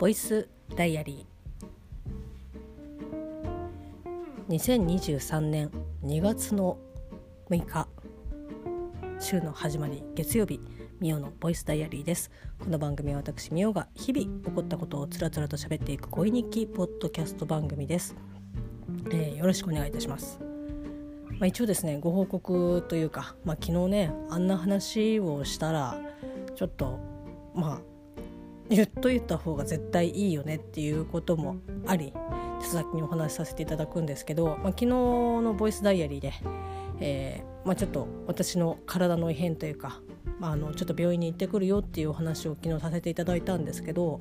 ボイスダイアリー。2023年2月の6日。週の始まり月曜日ミオのボイスダイアリーです。この番組は私ミオが日々起こったことをつらつらと喋っていく恋日記ポッドキャスト番組です、えー、よろしくお願いいたします。まあ、一応ですねご報告というか、まあ、昨日ねあんな話をしたらちょっとまあ言っといた方が絶対いいよねっていうこともあり先にお話しさせていただくんですけど、まあ、昨日のボイスダイアリーで、えーまあ、ちょっと私の体の異変というか、まあ、あのちょっと病院に行ってくるよっていうお話を昨日させていただいたんですけど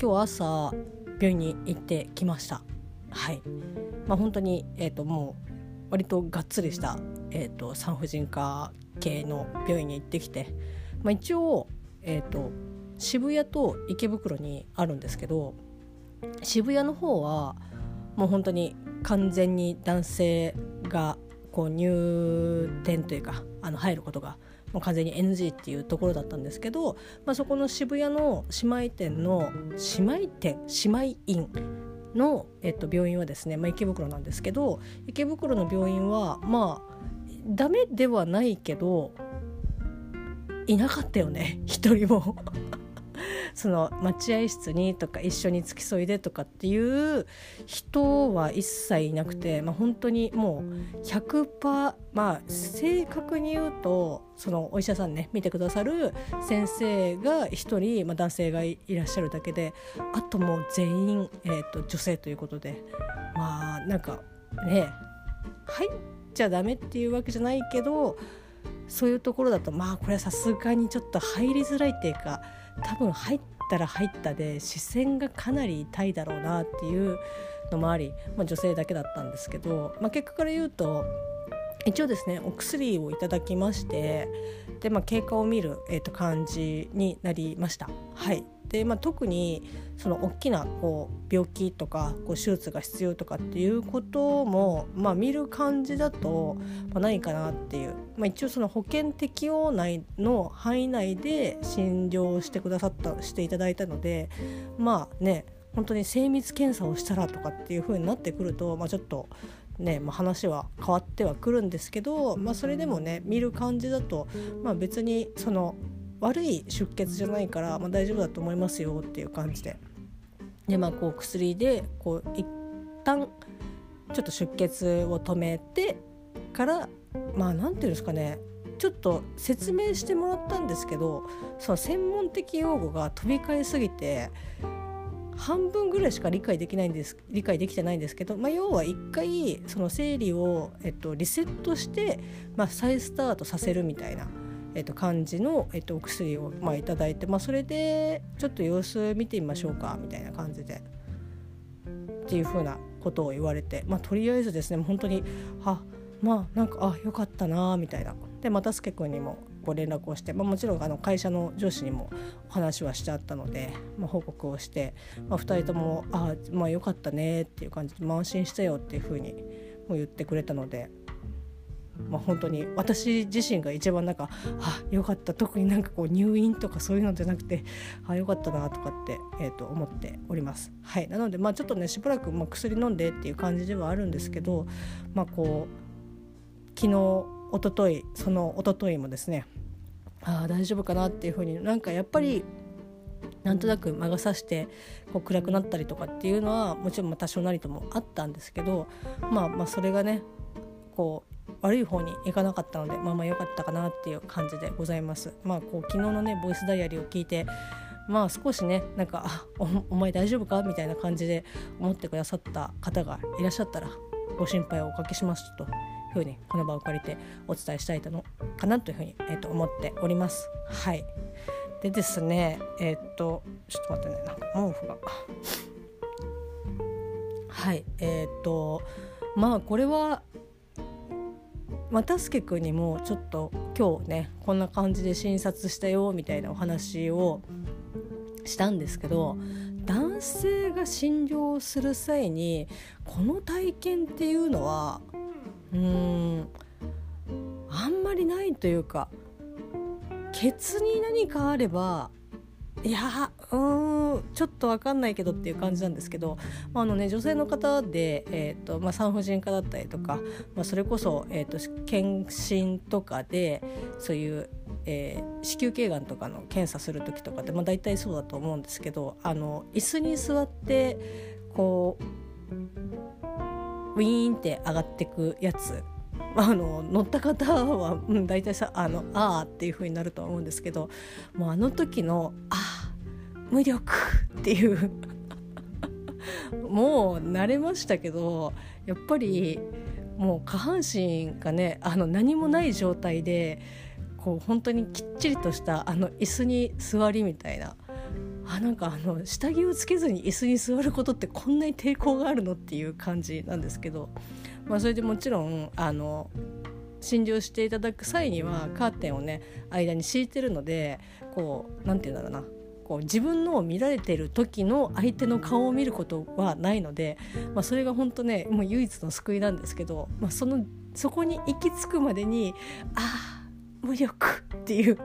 今日朝病院に行ってきました。はいまあ、本当に、えーと、もう割とがっつりした、えーと、産婦人科系の病院に行ってきて、まあ、一応、えーと渋谷と池袋にあるんですけど渋谷の方はもう本当に完全に男性がこう入店というかあの入ることがもう完全に NG っていうところだったんですけど、まあ、そこの渋谷の姉妹店の姉妹店？姉妹院の、えっと、病院はですね、まあ、池袋なんですけど池袋の病院はまあダメではないけどいなかったよね一人も。その待合室にとか一緒に付き添いでとかっていう人は一切いなくて、まあ、本当にもう100%まあ正確に言うとそのお医者さんね見てくださる先生が1人、まあ、男性がいらっしゃるだけであともう全員、えーと、女性ということでまあなんかね入っちゃダメっていうわけじゃないけどそういうところだとまあこれはさすがにちょっと入りづらいっていうか多分入ったら入ったで視線がかなり痛いだろうなっていうのもあり、まあ、女性だけだったんですけど、まあ、結果から言うと一応ですねお薬をいただきましてで、まあ、経過を見る、えー、と感じになりました。はいでまあ、特にその大きなこう病気とかこう手術が必要とかっていうことも、まあ、見る感じだと、まあ、ないかなっていう、まあ、一応その保険適用内の範囲内で診療してくださったしていただいたのでまあね本当に精密検査をしたらとかっていう風になってくると、まあ、ちょっとね、まあ、話は変わってはくるんですけど、まあ、それでもね見る感じだと、まあ、別にその悪い出血じゃないから、まあ、大丈夫だと思いますよっていう感じで。でまあこう薬でこう一旦ちょっと出血を止めてからまあ何て言うんですかね。ちょっと説明してもらったんですけどその専門的用語が飛び交いすぎて半分ぐらいしか理解できないんです理解できてないんですけど、まあ、要は一回その生理を、えっと、リセットして、まあ、再スタートさせるみたいな、えっと、感じの、えっと、お薬を、まあ、いただいて、まあ、それでちょっと様子見てみましょうかみたいな感じでっていうふうなことを言われて、まあ、とりあえずですね本当にあまあなんかあよかったなみたいなで又助君にもご連絡をして、まあ、もちろんあの会社の上司にもお話はしちゃったので、まあ、報告をして、まあ、2人とも「あまあよかったね」っていう感じで「安心したよ」っていうふうにも言ってくれたので。まあ、本当に私自身が一番なんかあよかった特になんかこう入院とかそういうのじゃなくてあよかったなとかって、えー、と思っております。はい、なのでまあちょっとねしばらくまあ薬飲んでっていう感じではあるんですけど、まあ、こう昨日一昨日その一昨日もですねああ大丈夫かなっていうふうになんかやっぱりなんとなく魔が差してこう暗くなったりとかっていうのはもちろん多少なりともあったんですけど、まあ、まあそれがねこう悪い方にいかなかったのでまあまあ良かったかなっていう感じでございます。まあこう昨日のねボイスダイアリーを聞いてまあ少しねなんかあお前大丈夫か？みたいな感じで思ってくださった方がいらっしゃったらご心配をおかけします。とふうにこの場を借りてお伝えしたいのかなというふうに、えー、と思っております。はい。でですねえっ、ー、とちょっと待ってね。なんか毛布が。はい。えっ、ー、とまあこれは又助君にもちょっと今日ねこんな感じで診察したよみたいなお話をしたんですけど男性が診療する際にこの体験っていうのはうんあんまりないというかケツに何かあればいやうんちょっと分かんないけどっていう感じなんですけど、まあのね、女性の方で、えーとまあ、産婦人科だったりとか、まあ、それこそ、えーと、検診とかでそういう、えー、子宮頸がんとかの検査する時とかって、まあ、大体そうだと思うんですけどあの椅子に座ってこうウィーンって上がってくやつあの乗った方は、うん、大体さあのあっていう風になると思うんですけどもうあの時の「あ無力」っていう もう慣れましたけどやっぱりもう下半身がねあの何もない状態でこう本当にきっちりとしたあの椅子に座りみたいな。あなんかあの下着をつけずに椅子に座ることってこんなに抵抗があるのっていう感じなんですけどまあ、それでもちろんあの診療していただく際にはカーテンをね間に敷いてるのでこう何て言うんだろうなこう自分のを見られてる時の相手の顔を見ることはないので、まあ、それが本当ねもう唯一の救いなんですけど、まあ、そのそこに行き着くまでにああ無力っていう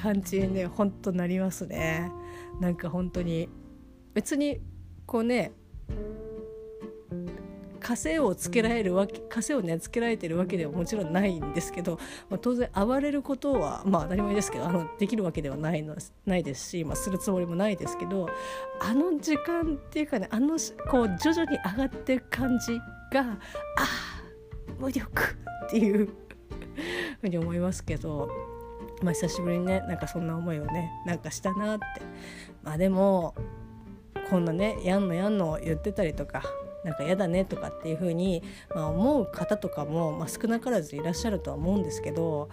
感じにねほんとなりますね。なんか本当に別にこうね枷をつけられるわけ枷をねつけられてるわけではもちろんないんですけど、まあ、当然暴れることはまあ当たり前ですけどあのできるわけではないのないですし、まあ、するつもりもないですけどあの時間っていうかねあのこう徐々に上がっていく感じがあ無力っていうふうに思いますけど。まあ、久しぶりにねなんかそんな思いをねなんかしたなってまあでもこんなねやんのやんの言ってたりとかなんか嫌だねとかっていう風にまあ、思う方とかも、まあ、少なからずいらっしゃるとは思うんですけど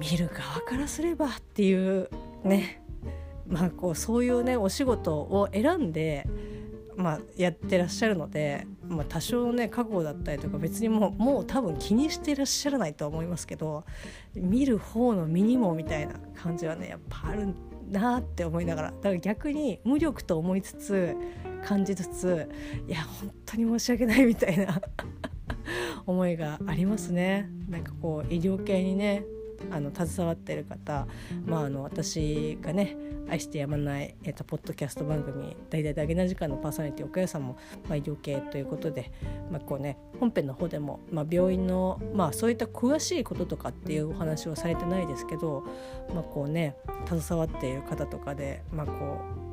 見る側からすればっていうねまあこうそういうねお仕事を選んで、まあ、やってらっしゃるので、まあ、多少ね覚悟だったりとか別にもうもう多分気にしてらっしゃらないとは思いますけど見る方の身にもみたいな感じはねやっぱあるなって思いながらだから逆に無力と思いつつ感じつついや本当に申し訳ないみたいな 思いがありますね。なんかこう医療系にねあの携わってる方、まあ、あの私がね愛してやまない、えーと、ポッドキャスト番組「大々だげな時間」のパーソナリティ岡谷さんも、まあ、医療系ということで、まあこうね、本編の方でも、まあ、病院の、まあ、そういった詳しいこととかっていうお話はされてないですけど、まあこうね、携わっている方とかで、まあ、こう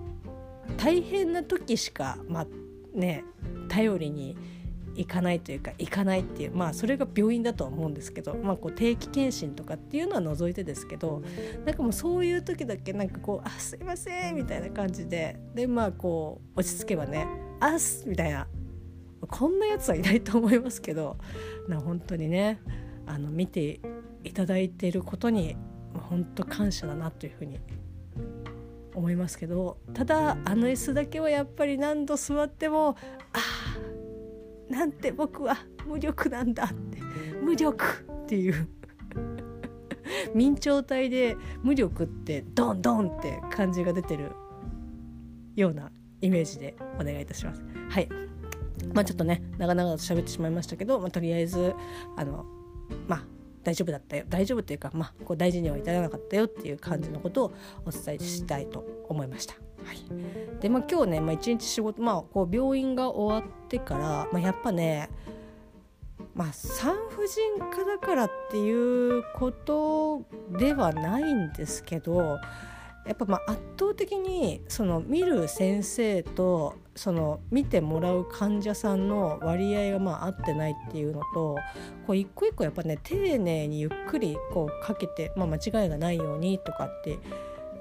大変な時しか、まあね、頼りに行かないというか行かないっていうまあそれが病院だとは思うんですけど、まあ、こう定期検診とかっていうのは除いてですけどなんかもうそういう時だけなんかこう「あすいません」みたいな感じででまあこう落ち着けばね「あっす」みたいなこんなやつはいないと思いますけどな本当にねあの見ていただいていることに本当感謝だなというふうに思いますけどただあの椅子だけはやっぱり何度座ってもああなんて僕は無力なんだって無力っていう 明朝体で無力ってドンドンって感じが出てるようなイメージでお願いいたします。はいまあちょっとね長々と喋ってしまいましたけど、まあ、とりあえずあのまあ大丈夫だったよ大丈夫っていうか、まあ、こう大事には至らなかったよっていう感じのことをお伝えしたいと思いました。はい、でまあ今日ね、まあ、1日仕事、まあ、こう病院が終わってから、まあ、やっぱねまあ、産婦人科だからっていうことではないんですけどやっぱまあ圧倒的にその見る先生とその見てもらう患者さんの割合がまあ合ってないっていうのとこう一個一個やっぱね丁寧にゆっくりこうかけて、まあ、間違いがないようにとかって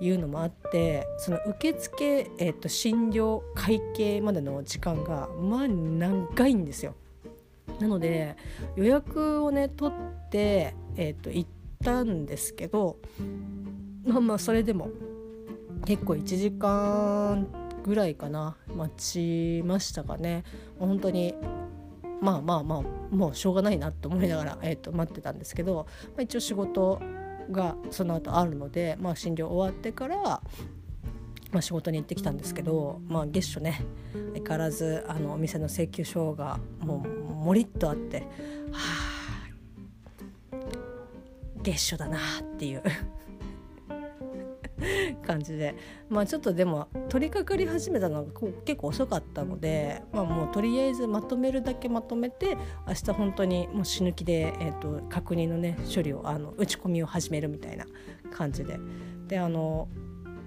いうのもあってその受付、えー、と診療会計までの時間がまあ長いんですよ。なので予約をね取って、えー、と行ったんですけどまあまあそれでも結構1時間ぐらいかな待ちましたかね。本当にまあまあまあもうしょうがないなと思いながら、えー、と待ってたんですけど、まあ、一応仕事がその後あるので、まあ、診療終わってから、まあ、仕事に行ってきたんですけど、まあ、月初ね相変わらずあのお店の請求書がもうもりっとあってはあ月初だなっていう。感じで。まあちょっとでも取り掛かり始めたのが結構遅かったので、まあ、もうとりあえずまとめるだけまとめて明日本当にもう死ぬ気で、えーと、確認のね処理をあの打ち込みを始めるみたいな感じで。であの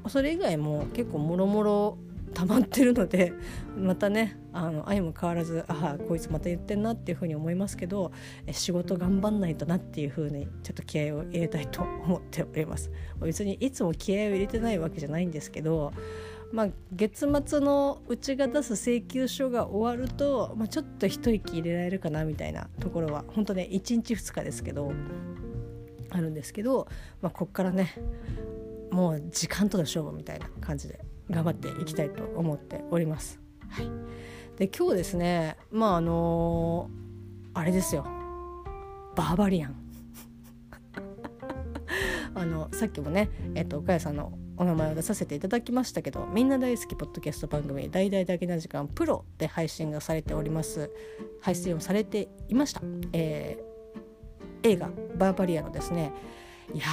それ以外も結構もろもろ溜まってるのでまたねあの愛も変わらずああこいつまた言ってんなっていうふうに思いますけど仕事頑張んないとなっていうふうにちょっと気合を入れたいと思っております。別にいつも気合を入れてないわけじゃないんですけどまあ、月末のうちが出す請求書が終わると、まあ、ちょっと一息入れられるかなみたいなところは本当ね1日2日ですけどあるんですけど、まあ、こっからねもう時間との勝負みたいな感じで頑張っていきたいと思っております。はい、で今日ですねまああの、あれですよ。バーバリアン。あのさっきもね、えっと、岡谷さんのお名前を出させていただきましたけどみんな大好きポッドキャスト番組「大々だけな時間プロ」で配信がされております。配信をされていました、えー、映画「バーバリア」のですねいや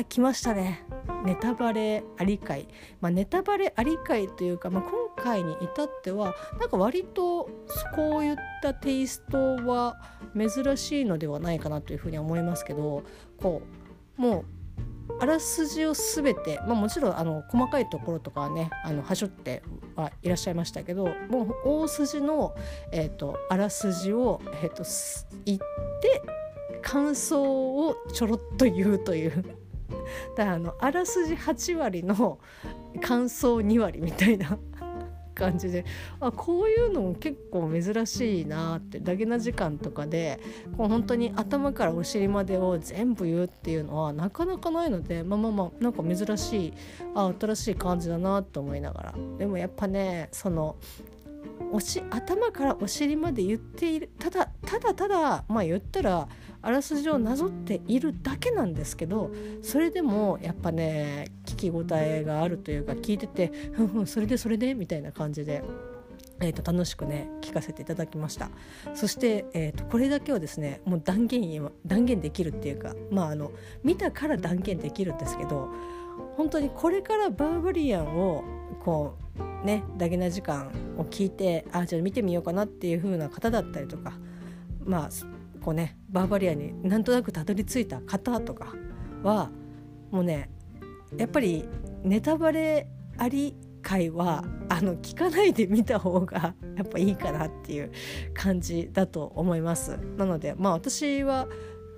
ー来ましたね。ネタバレあり会、まあ、ネタバレあり会というか、まあ、今回に至ってはなんか割とこういったテイストは珍しいのではないかなというふうに思いますけどこうもうあらすじを全て、まあ、もちろんあの細かいところとかはねあのはしょってはいらっしゃいましたけどもう大筋の、えーと、あらすじを、えーと言って感想をちょろっと言うという。だからあのあらすじ8割の感想2割みたいな感じで。あこういうのも結構珍しいなって。ダゲな時間とかでこう本当に頭からお尻までを全部言うっていうのはなかなかないのでまあまあまあなんか珍しいあ新しい感じだなと思いながら。でもやっぱねそのおし頭からお尻まで言っているただただただまあ言ったらあらすじをなぞっているだけなんですけどそれでもやっぱね聞き応えがあるというか聞いてて「ふんふんそれでそれで」みたいな感じで。えー、と楽しくね聞かせていただきましたそして、えー、とこれだけはですねもう断言断言できるっていうかまああの見たから断言できるんですけど本当にこれからバーバリアンをこうねダゲな時間を聞いてあじゃあ見てみようかなっていう風な方だったりとかまあこうねバーバリアになんとなくたどり着いた方とかはもうねやっぱりネタバレあり回はあの聞かないで見た方がやっぱいいかなっていう感じだと思います。なのでまあ私は、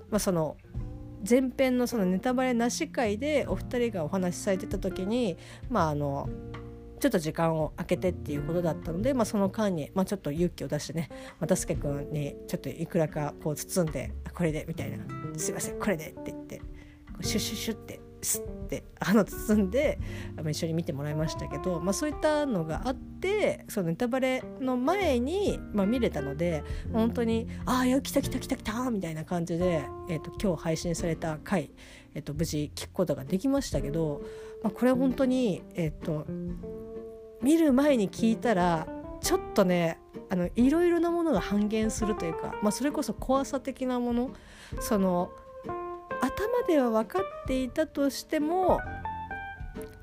まあ、その前編のそのネタバレなし回でお二人がお話しされてた時にまああのちょっと時間を空けてっていうことだったので、まあ、その間に、まあ、ちょっと勇気を出してね又助君にちょっといくらかこう包んで「これで」みたいな「すいませんこれで」って言ってシュッシュッシュってスッて あの包んで一緒に見てもらいましたけど、まあ、そういったのがあってそのネタバレの前に、まあ、見れたので本当に「ああいや来た来た来た来た」みたいな感じで、えーと、今日配信された回、えーと、無事聞くことができましたけど、まあ、これは本当に、えーと見る前に聞いたらちょっとねあのいろいろなものが半減するというか、まあ、それこそ怖さ的なものその頭では分かっていたとしても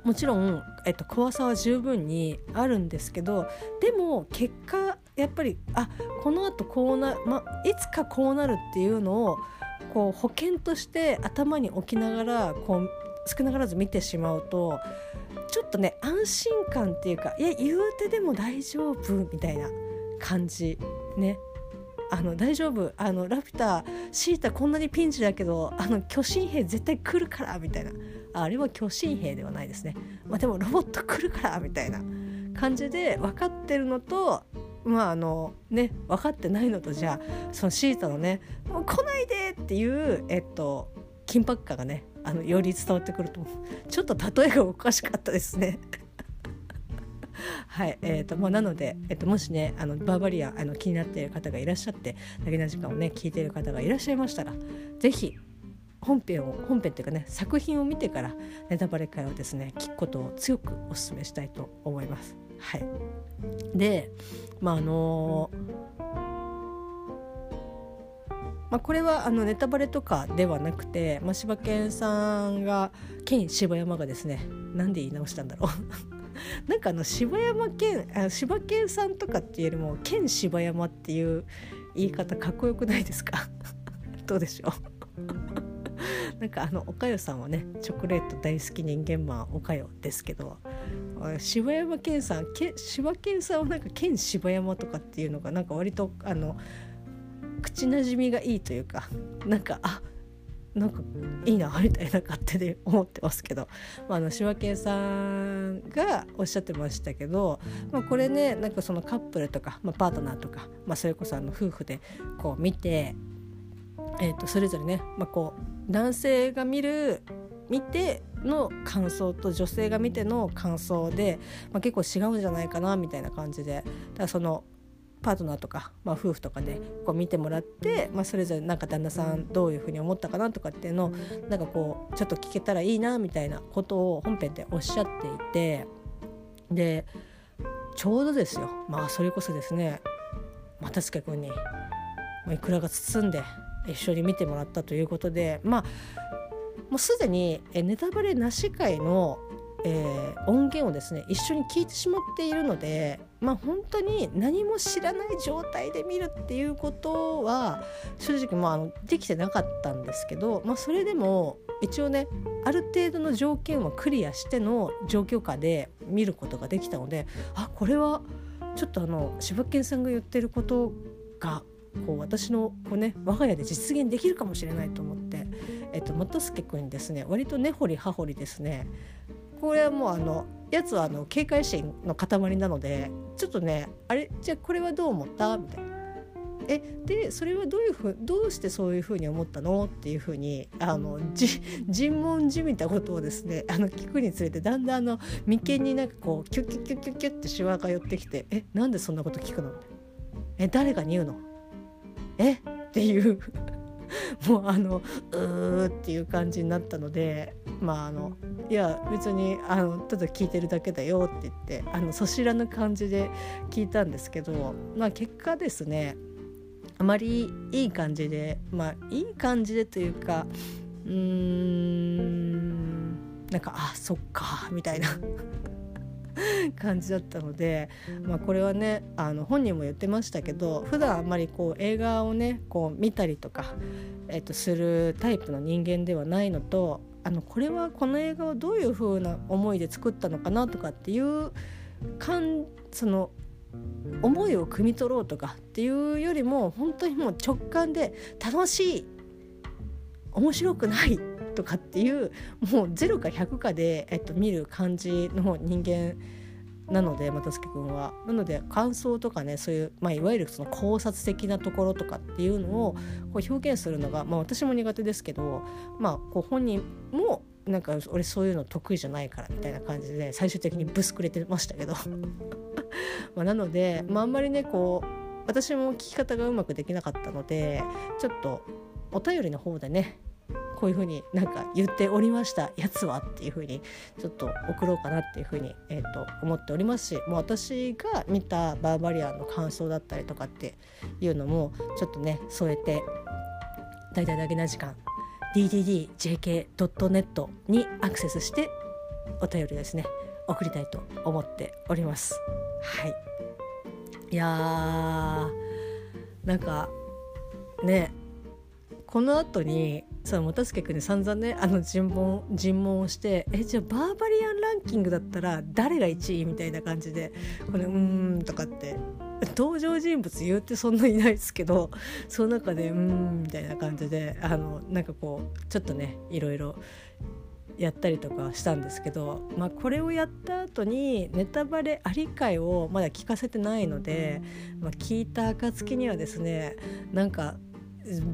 もちろん、えっと、怖さは十分にあるんですけどでも結果やっぱりあこのあとこうな、ま、いつかこうなるっていうのをこう保険として頭に置きながらこう少なからず見てしまうとちょっとね安心感っていうかいや言うてでも大丈夫みたいな感じね。あの大丈夫。あのラピュタシータこんなにピンチだけどあの巨神兵絶対来るからみたいな。あれは巨神兵ではないですね、まあ、でもロボット来るからみたいな。感じで分かってるのとまああのね分かってないのとじゃあそのシータのね「もう来ないで!」っていうえっと緊迫感がねあのより伝わってくるとちょっと例えがおかしかったですね。はいえーとまあ、なので、えー、ともしねあのバーバリアあの気になっている方がいらっしゃってだけな時間をね聞いている方がいらっしゃいましたら是非本編を本編っていうかね作品を見てからネタバレ会をですね聞くことを強くお勧めしたいと思います。はい、でまああのまあ、これはあのネタバレとかではなくて、まあ、柴犬さんが県柴山がですねなんで言い直したんだろう なんかあの柴山県あ柴犬さんとかっていうよりも県柴山っていう言い方かっこよくないですか？どうでしょう？なんかあのおかよさんはねチョコレート大好き人間マンおかよですけど柴山健さん柴犬さんはなんか県柴山とかっていうのがなんか割とあの口なじみがいいというかなんかあなんかいいなみたいな勝手で思ってますけど、まあ、あの柴犬さんがおっしゃってましたけど、まあ、これねなんかそのカップルとか、まあ、パートナーとか、まあ、それこそあの夫婦でこう見て、えー、とそれぞれね、まあ、こう男性が見る見ての感想と女性が見ての感想で、まあ、結構違うんじゃないかなみたいな感じで。だからそのパートナーとか、まあ、夫婦とかでこう見てもらって、まあ、それぞれなんか旦那さんどういうふうに思ったかなとかっていうのをなんかこうちょっと聞けたらいいなみたいなことを本編でおっしゃっていてでちょうどですよ。まあそれこそですね又助君にいくらが包んで一緒に見てもらったということでまあもうすでにネタバレなし会のえー、音源をですね一緒に聞いてしまっているのでまあ本当に何も知らない状態で見るっていうことは正直まあできてなかったんですけど、まあ、それでも一応ねある程度の条件をクリアしての状況下で見ることができたのであこれはちょっとあの柴犬さんが言ってることがこう私のこう、ね、我が家で実現できるかもしれないと思って、えっと、元助君にですね割と根掘り葉掘りですねこれはもうあのやつはあの警戒心の塊なのでちょっとねあれ？じゃあこれはどう思った？みたいな。え？でそれはどういうふうどうしてそういうふうに思ったの？っていうふうにあのじ尋問じみたことをですねあの聞くにつれてだんだんあの眉間になんかこうキュッキュッキュッキュッキュッってしわが寄ってきて「え？なんでそんなこと聞くの?」え？誰が言うの？え？っていう。もうあのうーっていう感じになったのでまああのいや別にあのただ聞いてるだけだよって言ってあのそしらぬ感じで聞いたんですけどまあ結果ですねあまりいい感じでまあいい感じでというかうーんなんかあそっかみたいな。感じだったので、まあ、これはねあの本人も言ってましたけど普段あんまりこう映画をねこう見たりとか、えー、とするタイプの人間ではないのとあのこれはこの映画をどういう風な思いで作ったのかなとかっていう感その思いを汲み取ろうとかっていうよりも本当にもう直感で楽しい面白くないとかっていうもう0か100かで、えっと、見る感じの人間なので又助君は。なので感想とかねそういう、まあ、いわゆるその考察的なところとかっていうのをこう表現するのが、まあ、私も苦手ですけど、まあ、こう本人もなんか俺そういうの得意じゃないからみたいな感じで最終的にブスくれてましたけど まあなので、まあ、あんまりねこう私も聞き方がうまくできなかったのでちょっとお便りの方でねこういうふうになんか言っておりましたやつはっていうふうにちょっと送ろうかなっていうふうに、えー、と思っておりますしもう私が見たバーバリアンの感想だったりとかっていうのもちょっとね添えて大々だけな時間 DDDJK.net にアクセスしてお便りですね送りたいと思っております。はいいやーなんかねこの後にその元助君に散々ねあの尋問尋問をしてえじゃあバーバリアンランキングだったら誰が1位みたいな感じでこれうーんとかって登場人物言うてそんないないですけどその中でうーんみたいな感じであのなんかこうちょっとねいろいろやったりとかしたんですけど、まあ、これをやった後にネタバレあり会をまだ聞かせてないので、まあ、聞いた暁にはですねなんか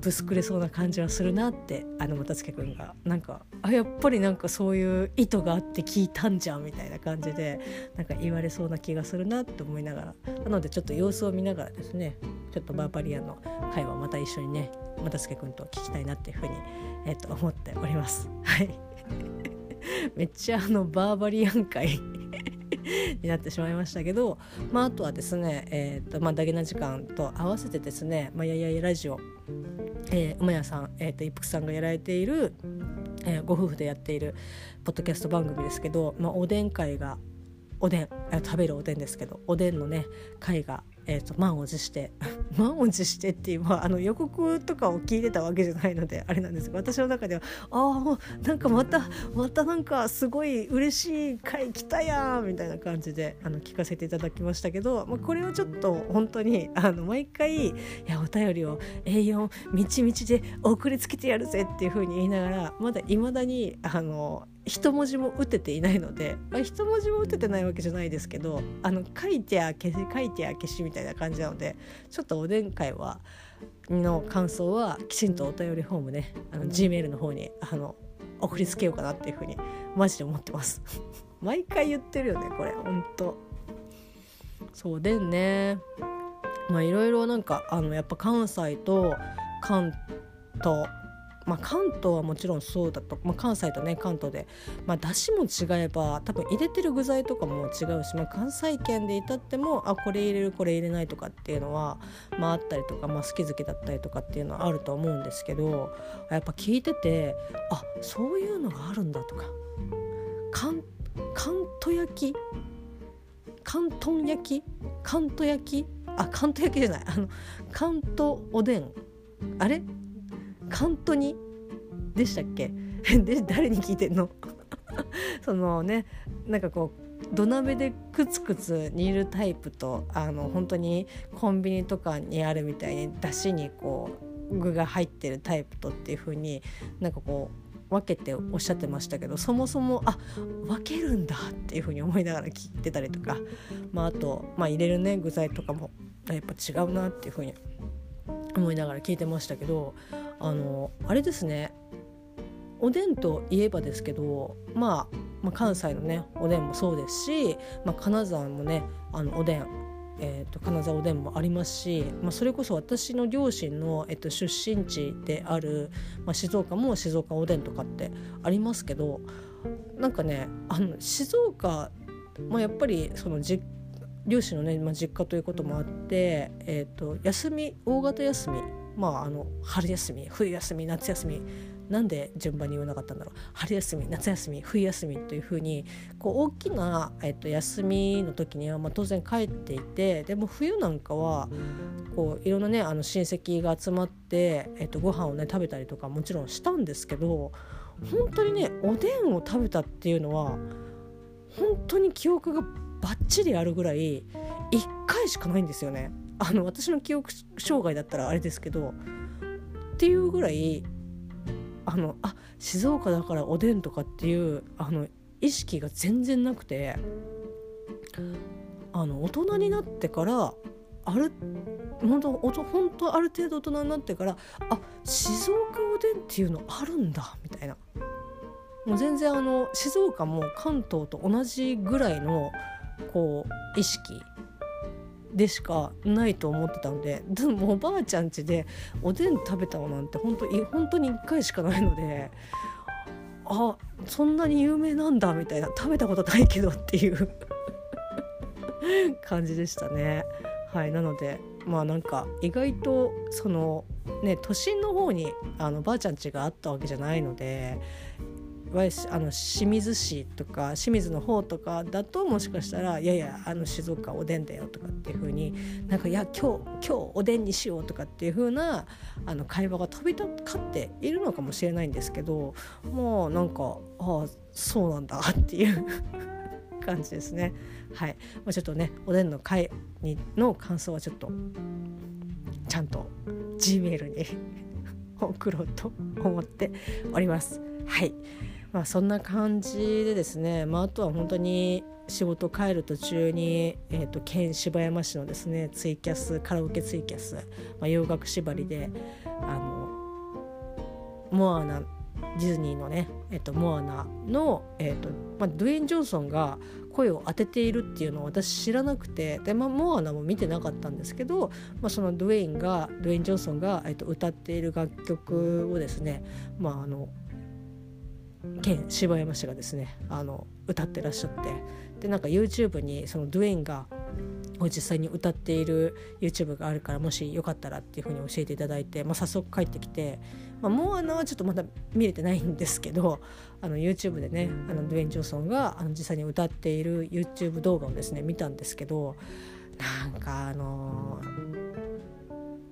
ぶすくれそうな感じはするなってあの又助君がなんかあやっぱりなんかそういう意図があって聞いたんじゃんみたいな感じでなんか言われそうな気がするなって思いながらなのでちょっと様子を見ながらですねちょっとバーバリアンの会話また一緒にね又助君と聞きたいなっていうふうに、えー、と思っております。はいめっちゃあのバーバリアン会になってしまいましたけど、まあ、あとはですね、えーとまあ、ダゲな時間と合わせてですね「まあ、やややラジオ」えー、馬屋さん、えーと、一服さんがやられている、えー、ご夫婦でやっているポッドキャスト番組ですけど、まあ、おでん会がおでん食べるおでんですけどおでんのね会がえーと、満を持して 満を持してっていう、まあ、あの予告とかを聞いてたわけじゃないのであれなんですが私の中ではああなんかまたまたなんかすごい嬉しい回来たやんみたいな感じであの聞かせていただきましたけど、まあ、これはちょっと本当にあの毎回いやお便りを A4 みちみちで送りつけてやるぜっていう風に言いながらまだいまだにあの一文字も打てていないので、まあ、一文字も打ててないわけじゃないですけどあの書いてあ消し書いてあ消しみたいな感じなのでちょっとおでん会はの感想はきちんとお便りフォームねあの G メールの方にあの送りつけようかなっていうふうにマジで思ってます。毎回言ってるよねこれほんと。そうでんね。まあいろいろなんかあのやっぱ関西と関東まあ、関東はもちろんそうだと、まあ、関西とね関東で、まあ、だしも違えば多分入れてる具材とかも違うし、まあ、関西圏で至ってもあこれ入れるこれ入れないとかっていうのは、まあ、あったりとか、まあ、好き好きだったりとかっていうのはあると思うんですけどやっぱ聞いててあそういうのがあるんだとか関東焼き関東焼き関東焼きあ関東焼きじゃないあの関東おでんあれ？カントにでしたっけ？で誰に聞いてんの？そのねなんかこう土鍋でクツクツ煮るタイプとあの本当にコンビニとかにあるみたいにだしにこう具が入ってるタイプとっていう風になんかこう分けておっしゃってましたけどそもそもあ分けるんだっていう風に思いながら聞いてたりとか、まあ、あと、まあ、入れるね具材とかもやっぱ違うなっていう風に思いながら聞いてましたけどあのあれですね。おでんといえばですけど、まあ、まあ関西のねおでんもそうですし、まあ、金沢もねあのおでん、えーと、金沢おでんもありますし、まあ、それこそ私の両親の、えーと、出身地である、まあ、静岡も静岡おでんとかってありますけどなんかねあの静岡、まあ、やっぱりその実両親のね、まあ、実家ということもあって、えーと休み大型休みまあ、あの春休み冬休み夏休みなんで順番に言わなかったんだろう。春休み夏休み冬休みというふうにこう大きな、えっと、休みの時には、まあ、当然帰っていてでも冬なんかはこういろんなねあの親戚が集まって、えっと、ご飯をね食べたりとかもちろんしたんですけど本当にねおでんを食べたっていうのは本当に記憶がバッチリあるぐらい1回しかないんですよね。あの私の記憶障害だったらあれですけどっていうぐらいあのあ静岡だからおでんとかっていうあの意識が全然なくてあの大人になってからある本当本当ある程度大人になってからあ静岡おでんっていうのあるんだみたいなもう全然あの静岡も関東と同じぐらいのこう意識でしかないと思ってたんででもおばあちゃん家でおでん食べたのなんて本当本当に1回しかないのであそんなに有名なんだみたいな食べたことないけどっていう 感じでしたね。はいなのでまあなんか意外とそのね都心の方にあのばあちゃん家があったわけじゃないのであの清水市とか清水の方とかだともしかしたら「いやいやあの静岡おでんだよ」とかっていう風になんか「いや今日今日おでんにしよう」とかっていう風なあな会話が飛び交っているのかもしれないんですけどもうなんかああそうなんだっていう 感じですね。はいまあ、ちょっとねおでんの会にの感想はちょっとちゃんと G メールに 送ろうと思っております。はいまあ、そんな感じでですね、まあ、あとは本当に仕事帰る途中に、えーと、県芝山市のですねツイキャスカラオケツイキャス、まあ、洋楽縛りであのモアナディズニーのね、えーと、モアナの、えーとまあ、ドゥエイン・ジョンソンが声を当てているっていうのを私知らなくてで、まあ、モアナも見てなかったんですけど、まあ、そのドゥエインがドゥエイン・ジョンソンが、えー、と歌っている楽曲をですね、まあ、あの県柴山市がですねあの歌ってらっしゃってでなんか YouTube にそのドゥエインが実際に歌っている YouTube があるからもしよかったらっていうふうに教えていただいて、まあ、早速帰ってきて、まあ、もうあのちょっとまだ見れてないんですけどあの YouTube でねあのドゥエイン・ジョンソンがあの実際に歌っている YouTube 動画をですね見たんですけどなんかあの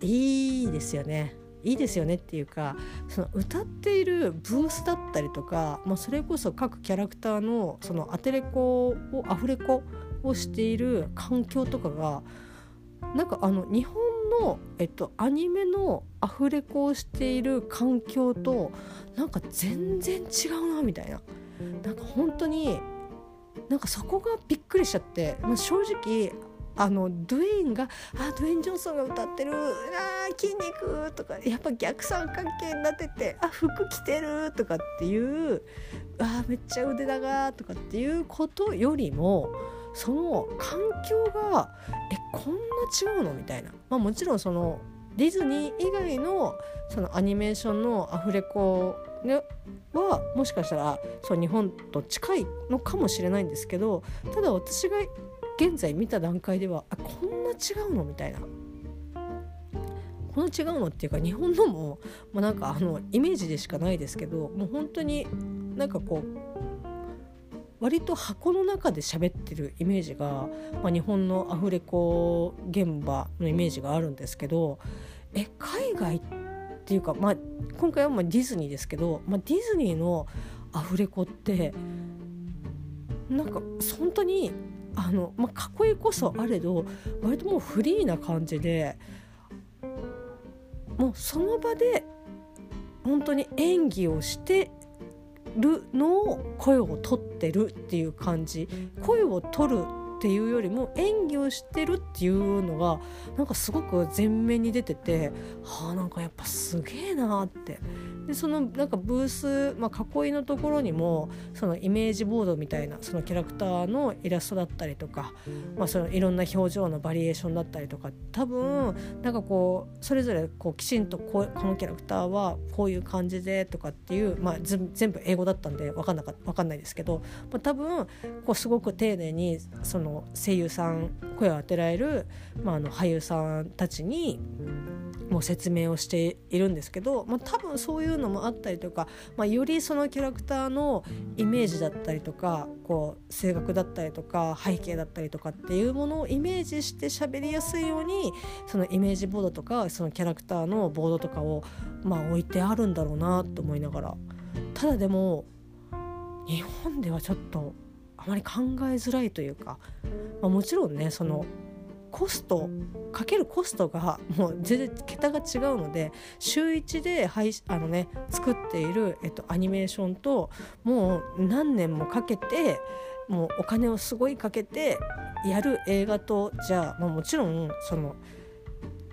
ー、いいですよね。いいですよねっていうかその歌っているブースだったりとか、まあ、それこそ各キャラクターのそのアテレコをアフレコをしている環境とかがなんかあの日本の、えっと、アニメのアフレコをしている環境となんか全然違うなみたいな。なんか本当になんかそこがびっくりしちゃって、まあ、正直あのドゥエインが「あドゥエイン・ジョンソンが歌ってる。あ筋肉」とかやっぱ逆三角形になってて「あ服着てる」とかっていう「あめっちゃ腕だが」とかっていうことよりもその環境がえこんな違うのみたいな、まあ、もちろんそのディズニー以外のそのアニメーションのアフレコ、ね、はもしかしたらそう日本と近いのかもしれないんですけどただ私が現在見た段階ではあこんな違うの？みたいな。こんな違うのっていうか日本のも、まあ、なんかあのイメージでしかないですけどもう本当になんかこう割と箱の中で喋ってるイメージが、まあ、日本のアフレコ現場のイメージがあるんですけどえ海外っていうか、まあ、今回はまあディズニーですけど、まあ、ディズニーのアフレコってなんか本当にあの、まあ、囲いこそあれど割ともうフリーな感じでもうその場で本当に演技をしてるのを声を取ってるっていう感じ。声を取るっていうよりも演技をしてるっていうのがなんかすごく前面に出ててはあなんかやっぱすげえなってでそのなんかブース、まあ、囲いのところにもそのイメージボードみたいなそのキャラクターのイラストだったりとか、まあ、そのいろんな表情のバリエーションだったりとか多分なんかこうそれぞれこうきちんとこうこのキャラクターはこういう感じでとかっていう、まあ、全部英語だったんで分かんなか分かんないですけど、まあ、多分こうすごく丁寧にその声優さん声を当てられる、まあ、あの俳優さんたちにもう説明をしているんですけど、まあ、多分そういうのもあったりとか、まあ、よりそのキャラクターのイメージだったりとかこう性格だったりとか背景だったりとかっていうものをイメージして喋りやすいようにそのイメージボードとかそのキャラクターのボードとかをまあ置いてあるんだろうなと思いながら。ただでも日本ではちょっとあまり考えづらいというか、まあ、もちろんねそのコストかけるコストが もう全然桁が違うので週1で配あの、ね、作っている、えっと、アニメーションともう何年もかけてもうお金をすごいかけてやる映画とじゃあ、まあ、もちろんその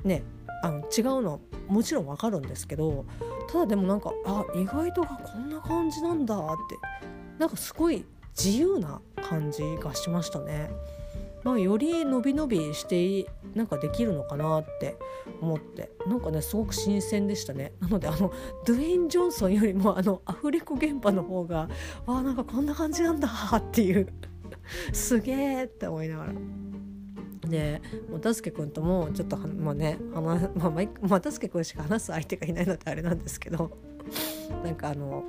ねあの違うのもちろんわかるんですけどただでもなんかあ意外とこんな感じなんだってなんかすごい自由な感じがしましたね。まあ、より伸び伸びしてなんかできるのかなって思って。なんかねすごく新鮮でしたね。なのであのドゥエイン・ジョンソンよりもあのアフレコ現場の方があなんかこんな感じなんだっていう。すげえって思いながら。でもたすけくんともちょっとまあね話、まあ、まあ、たすけくんしか話す相手がいないのであれなんですけど。なんかあの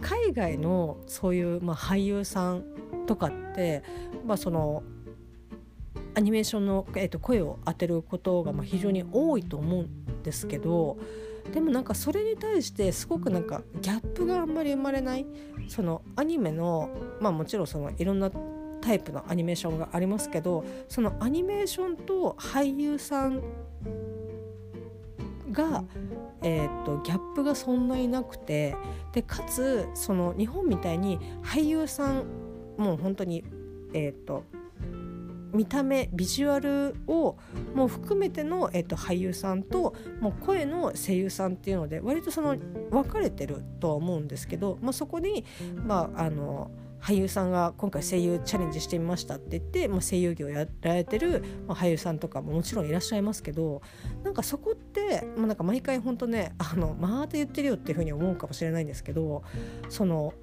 海外のそういう、まあ、俳優さんとかって、まあ、そのアニメーションの、えー、と声を当てることがまあ非常に多いと思うんですけどでもなんかそれに対してすごくなんかギャップがあんまり生まれないそのアニメのまあもちろんそのいろんなタイプのアニメーションがありますけどそのアニメーションと俳優さんが、えーと、ギャップがそんなになくてでかつその日本みたいに俳優さんもう本当にえっ、ー、と見た目ビジュアルをもう含めての、えーと、俳優さんともう声の声優さんっていうので割とその分かれてるとは思うんですけど、まあ、そこに、まあ、あの俳優さんが今回声優チャレンジしてみましたって言って、まあ、声優業やられてる、まあ、俳優さんとかももちろんいらっしゃいますけどなんかそこって、まあ、なんか毎回本当ねあのまた言ってるよっていうふうに思うかもしれないんですけどその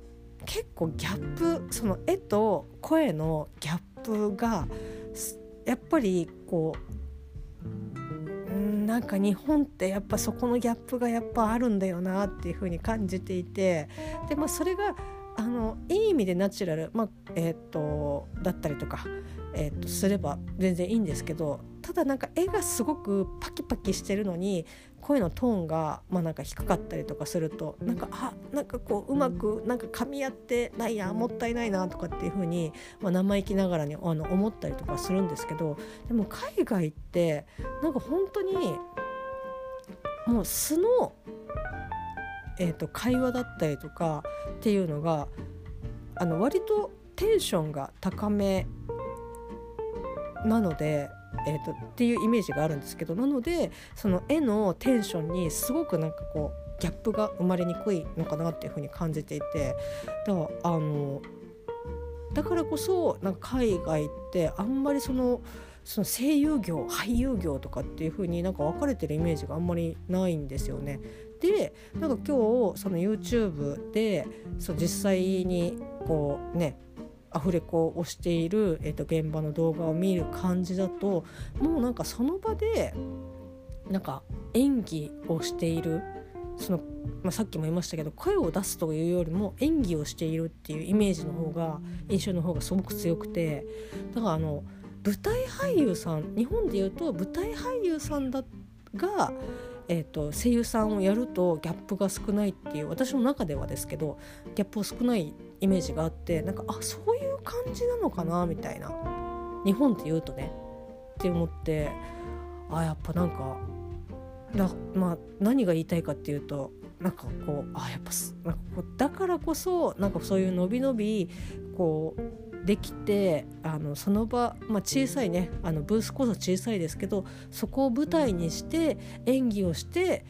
結構ギャップその絵と声のギャップがやっぱりこうなんか日本ってやっぱそこのギャップがやっぱあるんだよなっていう風に感じていてで、まあ、それがあのいい意味でナチュラル、まあえーと、だったりとか、えーとすれば全然いいんですけどただなんか絵がすごくパキパキしてるのに声のトーンがまあなんか低かったりとかするとなんかあなんかこううまくなんか噛み合ってないやもったいないなとかっていう風にまあ生意気ながらにあの思ったりとかするんですけどでも海外ってなんか本当にもう素の、えー、と会話だったりとかっていうのがあの割とテンションが高めなのでえーと、っていうイメージがあるんですけどなのでその絵のテンションにすごくなんかこうギャップが生まれにくいのかなっていうふうに感じていてだからあのだからこそなんか海外ってあんまりそのその声優業俳優業とかっていう風になんか分かれてるイメージがあんまりないんですよね。でなんか今日その YouTube でそう実際にこうねアフレコをしている、えー、と現場の動画を見る感じだともうなんかその場でなんか演技をしているその、まあ、さっきも言いましたけど声を出すというよりも演技をしているっていうイメージの方が印象の方がすごく強くてだからあの舞台俳優さん日本でいうと舞台俳優さんだがえーと、声優さんをやるとギャップが少ないっていう私の中ではですけどギャップを少ないイメージがあってなんかあそういう感じなのかなみたいな。日本って言うとね。って思ってあやっぱなんかだ,、まあ、何が言いたいかっていうとなんかこうあやっぱなんかこうだからこそなんかそういう伸び伸びこうできてあのその場、まあ、小さいねあのブースこそ小さいですけどそこを舞台にして演技をして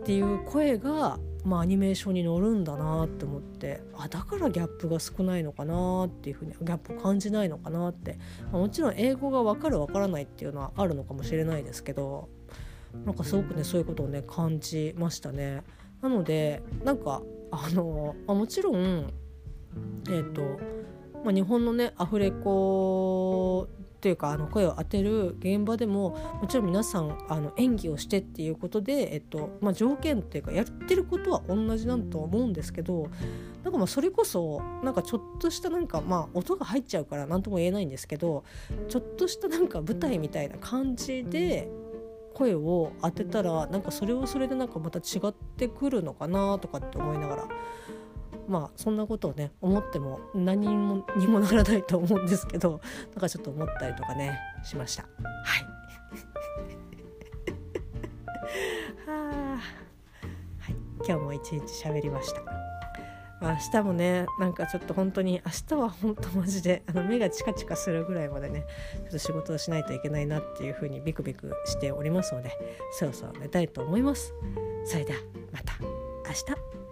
っていう声が、まあ、アニメーションに乗るんだなって思ってあだからギャップが少ないのかなっていうふうにギャップを感じないのかなって、まあ、もちろん英語が分かる分からないっていうのはあるのかもしれないですけどなんかすごくねそういうことをね感じましたね。なのでなんかあのあもちろんえっ、ー、とまあ、日本のねアフレコっていうかあの声を当てる現場でももちろん皆さんあの演技をしてっていうことで、えっとまあ、条件っていうかやってることは同じなんと思うんですけどなんかまあそれこそなんかちょっとしたなんかまあ音が入っちゃうから何とも言えないんですけどちょっとしたなんか舞台みたいな感じで声を当てたらなんかそれはそれでなんかまた違ってくるのかなとかって思いながらまあそんなことをね思っても何にもにもならないと思うんですけどなんかちょっと思ったりとかねしました。はい はあ、はい、今日も一日喋りました。明日もねなんかちょっと本当に明日は本当マジであの目がチカチカするぐらいまでねちょっと仕事をしないといけないなっていう風にビクビクしておりますのでそろそろ寝たいと思います。それではまた明日